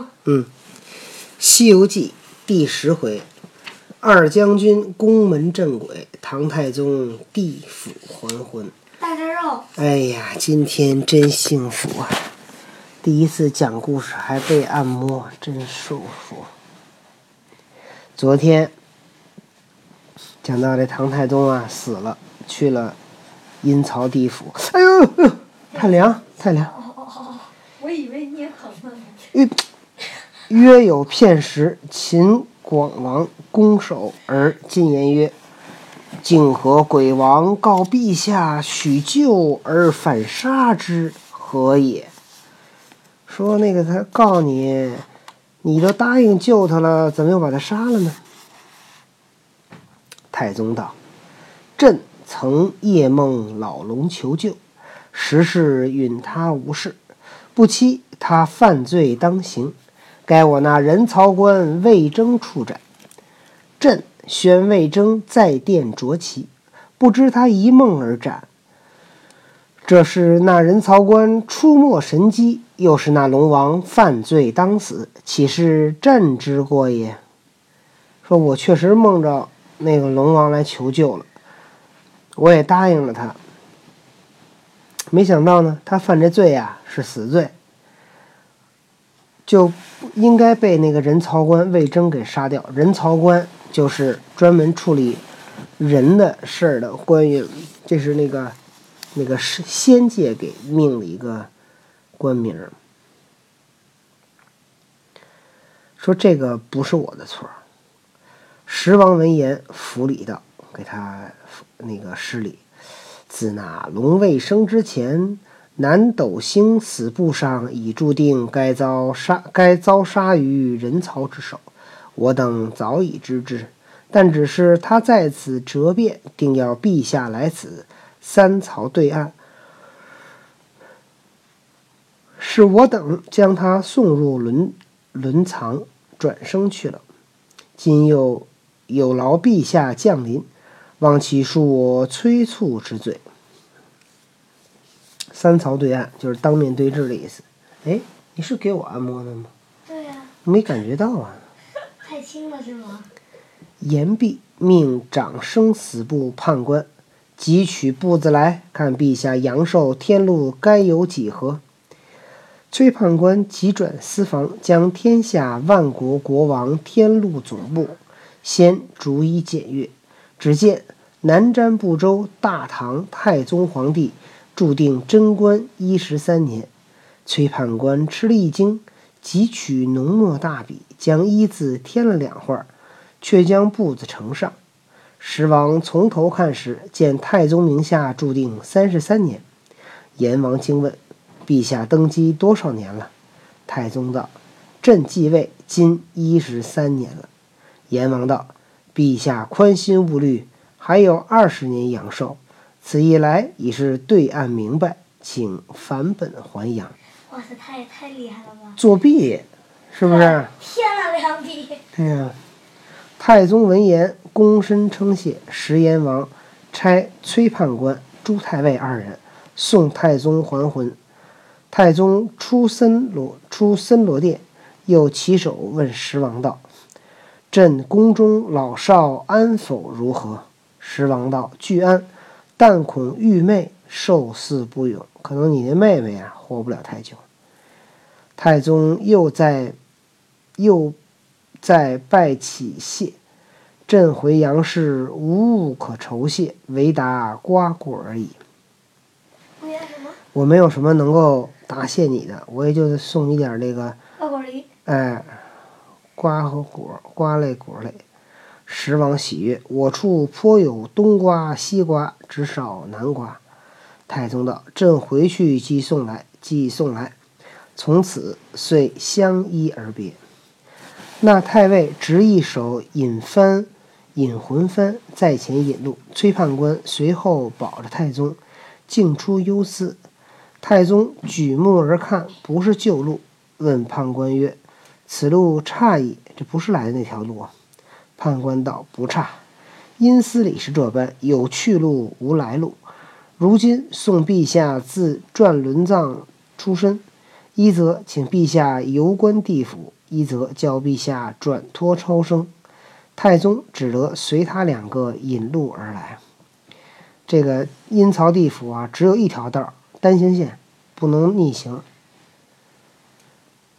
吗？嗯，《西游记》第十回，二将军宫门镇鬼，唐太宗地府还魂。大着肉，哎呀，今天真幸福啊！第一次讲故事还被按摩，真舒服。昨天讲到这唐太宗啊死了，去了阴曹地府。哎呦，哎呦太凉，太凉。哦哦哦哦，我以为你也疼呢。约有片时，秦广王攻守而进言曰：“竟何鬼王告陛下许救而反杀之，何也？”说那个他告你，你都答应救他了，怎么又把他杀了呢？太宗道：“朕曾夜梦老龙求救，实是允他无事，不期他犯罪当刑，该我那人曹官魏征处斩。朕宣魏征在殿着旗，不知他一梦而斩。这是那人曹官出没神机，又是那龙王犯罪当死，岂是朕之过也？说我确实梦着那个龙王来求救了，我也答应了他。没想到呢，他犯这罪呀是死罪，就应该被那个人曹官魏征给杀掉。人曹官就是专门处理人的事儿的官员，这是那个那个是仙界给命了一个官名。说这个不是我的错儿。十王闻言，服礼道：“给他那个施礼。自那龙未生之前，南斗星死簿上已注定该遭杀，该遭杀于人曹之手。我等早已知之，但只是他在此折变，定要陛下来此三曹对岸，是我等将他送入轮轮藏，转生去了。今又。”有劳陛下降临，望其恕我催促之罪。三曹对岸就是当面对质的意思。哎，你是给我按摩的吗？对呀、没感觉到啊。太轻了是吗？言毕，命掌生死簿判官汲取簿子来看，陛下阳寿天禄该有几何？崔判官急转私房，将天下万国国王天禄总簿。先逐一检阅，只见南瞻部洲大唐太宗皇帝注定贞观一十三年。崔判官吃了一惊，即取浓墨大笔，将一字添了两画，却将簿子呈上。时王从头看时，见太宗名下注定三十三年。阎王惊问：“陛下登基多少年了？”太宗道：“朕继位今一十三年了。”阎王道：“陛下宽心勿虑，还有二十年阳寿。此一来已是对岸明白，请返本还阳。哇塞，太太厉害了吧！作弊，是不是？天啊，两笔！对呀。太宗闻言，躬身称谢。石阎王差崔判官、朱太尉二人送太宗还魂。太宗出森罗出森罗殿，又起手问石王道。朕宫中老少安否如何？石王道：“俱安，但恐玉妹寿嗣不永，可能你那妹妹啊活不了太久。”太宗又在又在拜起谢：“朕回杨氏无物可酬谢，唯答瓜果而已。我没有什么能够答谢你的，我也就送你点那个，瓜果梨。哎。”瓜和果，瓜类果类。时王喜悦，我处颇有冬瓜、西瓜，只少南瓜。太宗道：“朕回去即送来，即送来。”从此遂相依而别。那太尉执一手引幡，引魂幡在前引路。崔判官随后保着太宗，径出幽寺。太宗举目而看，不是旧路，问判官曰：此路差矣，这不是来的那条路啊。判官道：“不差，阴司里是这般，有去路无来路。如今送陛下自转轮藏出身，一则请陛下游观地府，一则叫陛下转托超生。太宗只得随他两个引路而来。这个阴曹地府啊，只有一条道，单行线，不能逆行。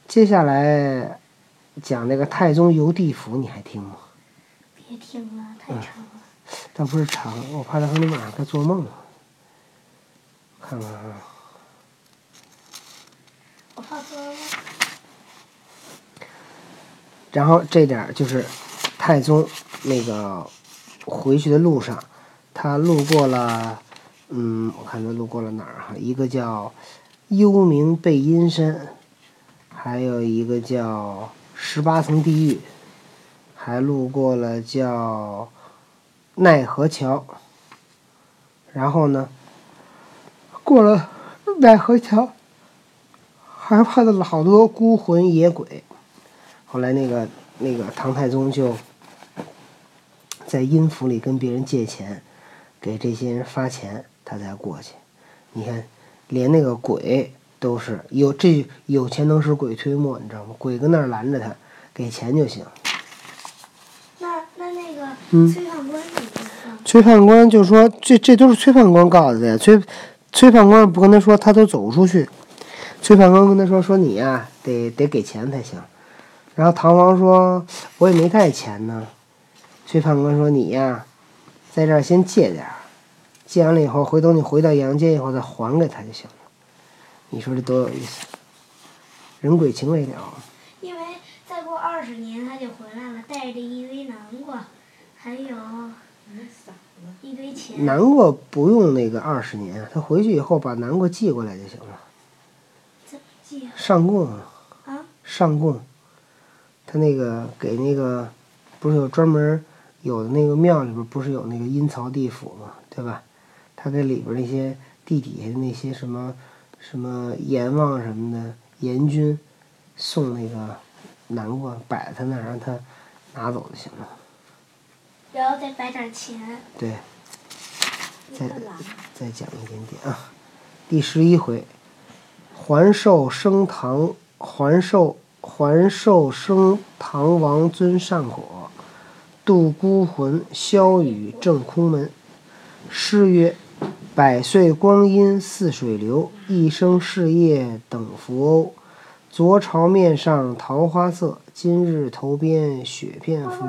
接下来讲那个太宗游地府，你还听吗？别听了，太长了。但不是长，我怕他和你晚上该做梦了。看看啊，我怕做梦。然后这点就是太宗那个回去的路上，他路过了，嗯，我看他路过了哪儿哈？一个叫幽冥背阴山，还有一个叫十八层地狱，还路过了叫奈何桥。然后呢，过了奈何桥，还碰到了好多孤魂野鬼。后来那个那个唐太宗就在阴府里跟别人借钱，给这些人发钱，他才过去。你看，连那个鬼都是有这有钱能使鬼推磨，你知道吗？鬼跟那儿拦着他，给钱就行。崔判官？崔判官就说：“这这都是崔判官告诉的呀。崔崔判官不跟他说，他都走不出去。崔判官跟他说：“说你呀、得得给钱才行。”然后唐王说：“我也没带钱呢。”崔判官说：“你呀、在这儿先借点儿，借完了以后，回头你回到阳间以后再还给他就行了。”你说这多有意思，人鬼情未了。因为再过二十年他就回来了，带着一堆南瓜，还有一堆钱。南瓜不用那个二十年，他回去以后把南瓜寄过来就行了。怎么记啊？上供啊。啊？上供，他那个给那个不是有专门儿有的那个庙里边儿不是有那个阴曹地府嘛，对吧？他给里边儿那些地底下的那些什么什么阎王什么的阎君送那个南瓜摆在他那儿，让他拿走就行了。然后再摆点钱。对，再再讲一点点啊。第十一回，还寿升堂，还寿还寿升堂王尊善果，度孤魂消雨正空门。诗曰：百岁光阴似水流，一生事业等浮欧。昨朝面上桃花色，今日头边雪片浮。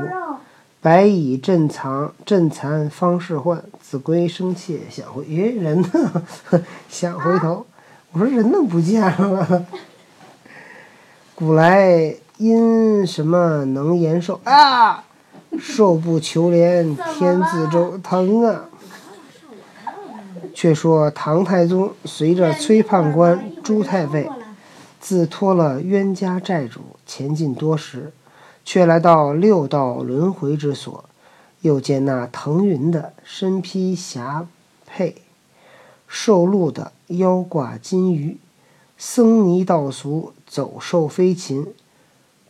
肉。白蚁震藏震残方是唤，子规声切想回。咦，人呢？想回头。我说人呢不见了。古来因什么能延寿啊？寿不求连天自周，疼啊！却说唐太宗随着崔判官、朱太尉，自脱了冤家债主，前进多时。却来到六道轮回之所，又见那腾云的身披霞帔，受禄的腰挂金鱼，僧尼道俗走兽飞禽，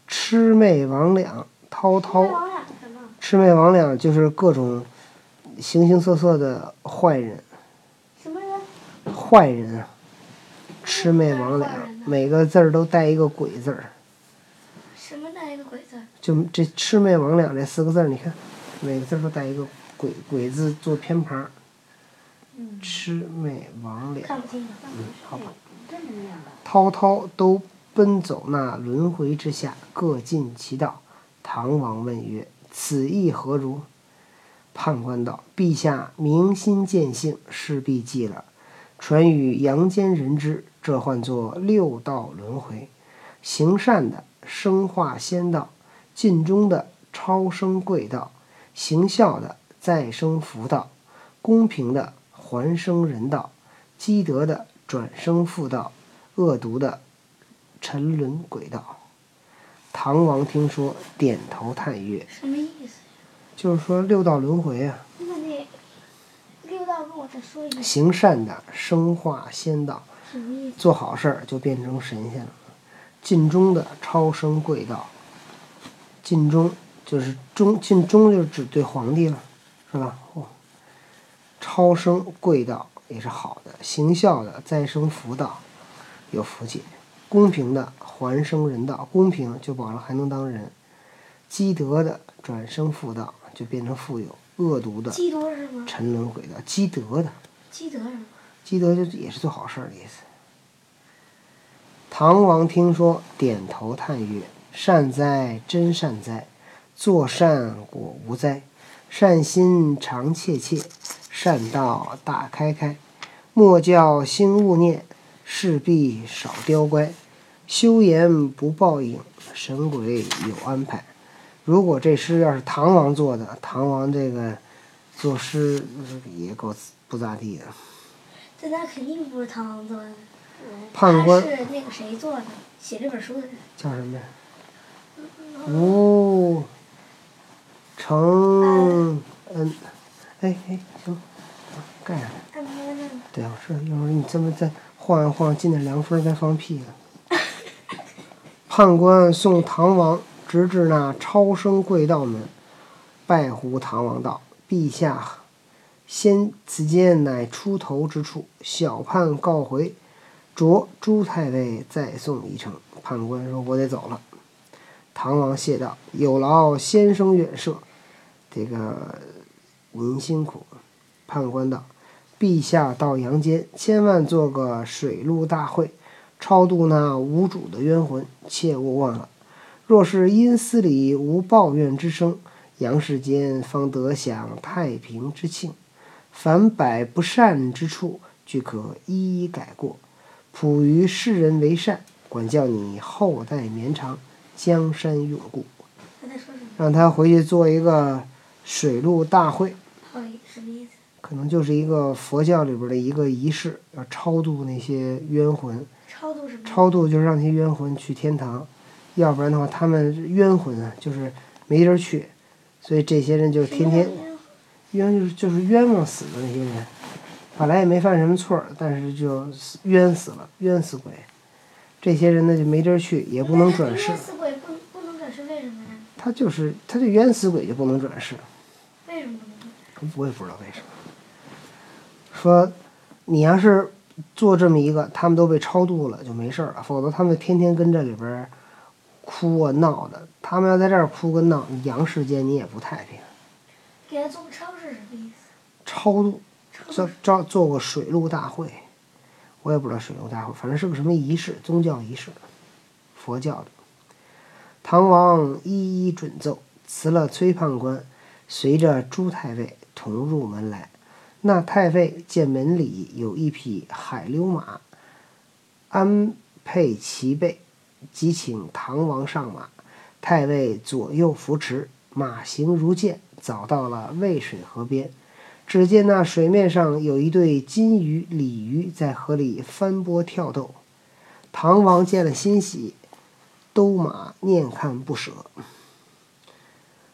魑魅魍魉滔滔。魑魅魍魉就是各种形形色色的坏人，什么人？坏人啊，魑魅魍魉，每个字儿都带一个鬼字儿。就这“魑魅魍魉”这四个字儿，你看，每个字儿都带一个鬼鬼字做偏旁儿。魑魅魍魉。嗯，好吧。滔滔都奔走那轮回之下，各尽其道。唐王问曰：“此意何如？”判官道：“陛下明心见性，势必记了。传与阳间人知，这唤作六道轮回。行善的生化仙道，尽忠的超生贵道，行孝的再生福道，公平的还生人道，积德的转生妇道，恶毒的沉沦鬼道。”唐王听说，点头叹曰什么意思？：“就是说六道轮回啊，那那六道跟我再说一遍，行善的生化仙道？做好事儿就变成神仙了；尽忠的超生贵道，尽忠就是忠，尽忠就是指对皇帝了，是吧？哦，超生贵道也是好的，行孝的再生福道，有福气。公平的还生人道，公平就保了还能当人；积德的转生富道，就变成富有；恶毒的？沉沦鬼道。积德的，积德什么？积德就也是做好事儿的意思。唐王听说，点头叹曰：“善哉，真善哉！作善果无灾，善心常切切，善道大开开。莫教心勿念，事必少刁乖。修言不报应，神鬼有安排。”如果这诗要是唐王做的，唐王这个作诗也够不咋地的。这他肯定不是唐王做的，判官他是那个谁做的？写这本书的人。叫什么呀？吴承恩。哎哎，行，盖上。按摩呢？对，我说。一会儿你这么再晃一晃，进点凉风再放屁啊。判官送唐王直至那超生贵道门，拜呼唐王道：“陛下，先此间乃出头之处，小判告回，着朱太尉再送一程。”判官说：“我得走了。”唐王谢道：“有劳先生远涉，这个您辛苦。”判官道：“陛下到阳间，千万做个水陆大会，超度那无主的冤魂，切勿忘了。若是阴司里无抱怨之声，阳世间方得享太平之庆。凡百不善之处，俱可一一改过，普于世人为善，管教你后代绵长，江山永固。让他回去做一个水陆大会。到底什么意思？可能就是一个佛教里边的一个仪式，要超度那些冤魂。超度什么？超度就是让那些冤魂去天堂，要不然的话，他们冤魂啊，就是没地儿去，所以这些人就天天冤就是就是冤枉死的那些人，本来也没犯什么错儿，但是就死冤死了，冤死鬼。这些人呢就没地儿去，也不能转世冤。死鬼不不能转世，为什么呀？他就是他这冤死鬼就不能转世。为什么不能转世？我也不知道为什么。说，你要是做这么一个，他们都被超度了就没事儿了，否则他们天天跟这里边哭啊闹的。他们要在这儿哭跟闹，阳世间你也不太平。给他做个超是什么意思？超度，超做招做过水陆大会，我也不知道水陆大会，反正是个什么仪式，宗教仪式，佛教的。唐王一一准奏，辞了崔判官，随着朱太尉同入门来。那太尉见门里有一匹海溜马，安配齐备，即请唐王上马。太尉左右扶持，马行如箭，早到了渭水河边。只见那水面上有一对金鱼、鲤鱼在河里翻波跳斗。唐王见了欣喜，兜马念看不舍。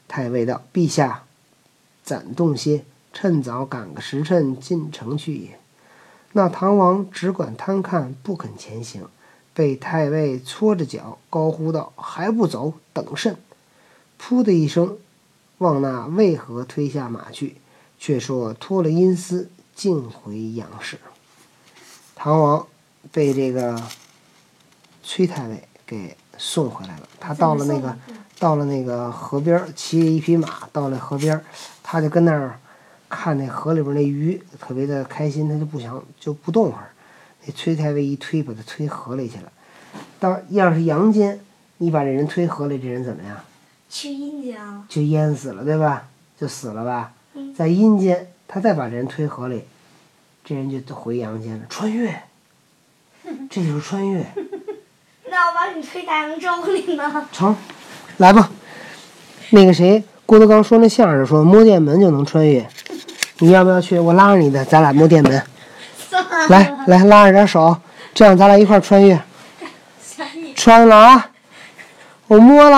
太尉道：“陛下，暂动些，趁早赶个时辰进城去也。”那唐王只管贪看，不肯前行，被太尉搓着脚，高呼道：“还不走，等甚！”噗的一声，往那渭河推下马去，却说脱了阴司，径回阳市。唐王被这个崔太尉给送回来了。他到了那个到了那个河边，骑着一匹马到了河边，他就跟那儿看那河里边那鱼，特别的开心，他就不想就不动会儿。那崔太尉一推，把他推河里去了。到要是阳间，你把这人推河里，这人怎么样？去阴间了。就淹死了，对吧？就死了吧。嗯在阴间，他再把这人推河里，这人就回阳间了，穿越。这就是穿越，那我把你推大洋洲里呢？成，来吧。那个谁，郭德纲说那相声说摸电门就能穿越，你要不要去？我拉着你的，咱俩摸电门。来来，拉着点手，这样咱俩一块穿越。穿了啊！我摸了。